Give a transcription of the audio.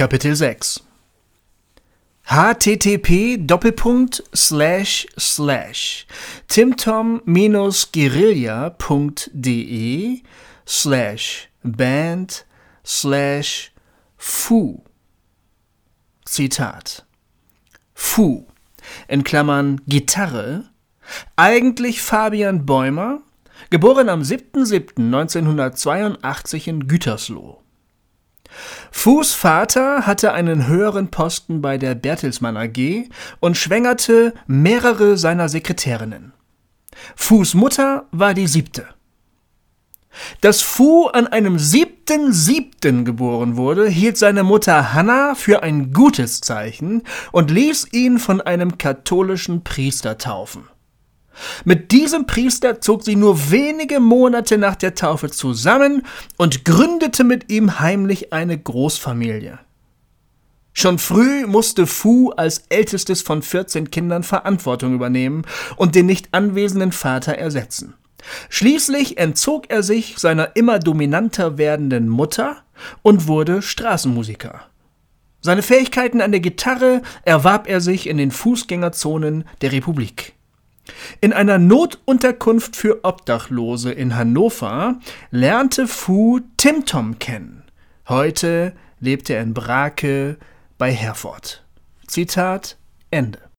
Kapitel 6 http doppelpunkt slash slash timtom-guerilla.de slash band slash fu. Zitat. Fu. In Klammern Gitarre. Eigentlich Fabian Bäumer geboren am 7.7.1982 in Gütersloh Fuß Vater hatte einen höheren Posten bei der Bertelsmann AG und schwängerte mehrere seiner Sekretärinnen. Fuß Mutter war die siebte. Dass Fu an einem siebten siebten geboren wurde, hielt seine Mutter Hanna für ein gutes Zeichen und ließ ihn von einem katholischen Priester taufen. Mit diesem Priester zog sie nur wenige Monate nach der Taufe zusammen und gründete mit ihm heimlich eine Großfamilie. Schon früh musste Fu als ältestes von 14 Kindern Verantwortung übernehmen und den nicht anwesenden Vater ersetzen. Schließlich entzog er sich seiner immer dominanter werdenden Mutter und wurde Straßenmusiker. Seine Fähigkeiten an der Gitarre erwarb er sich in den Fußgängerzonen der Republik. In einer Notunterkunft für Obdachlose in Hannover lernte Fu Tim Tom kennen. Heute lebt er in Brake bei Herford. Zitat Ende.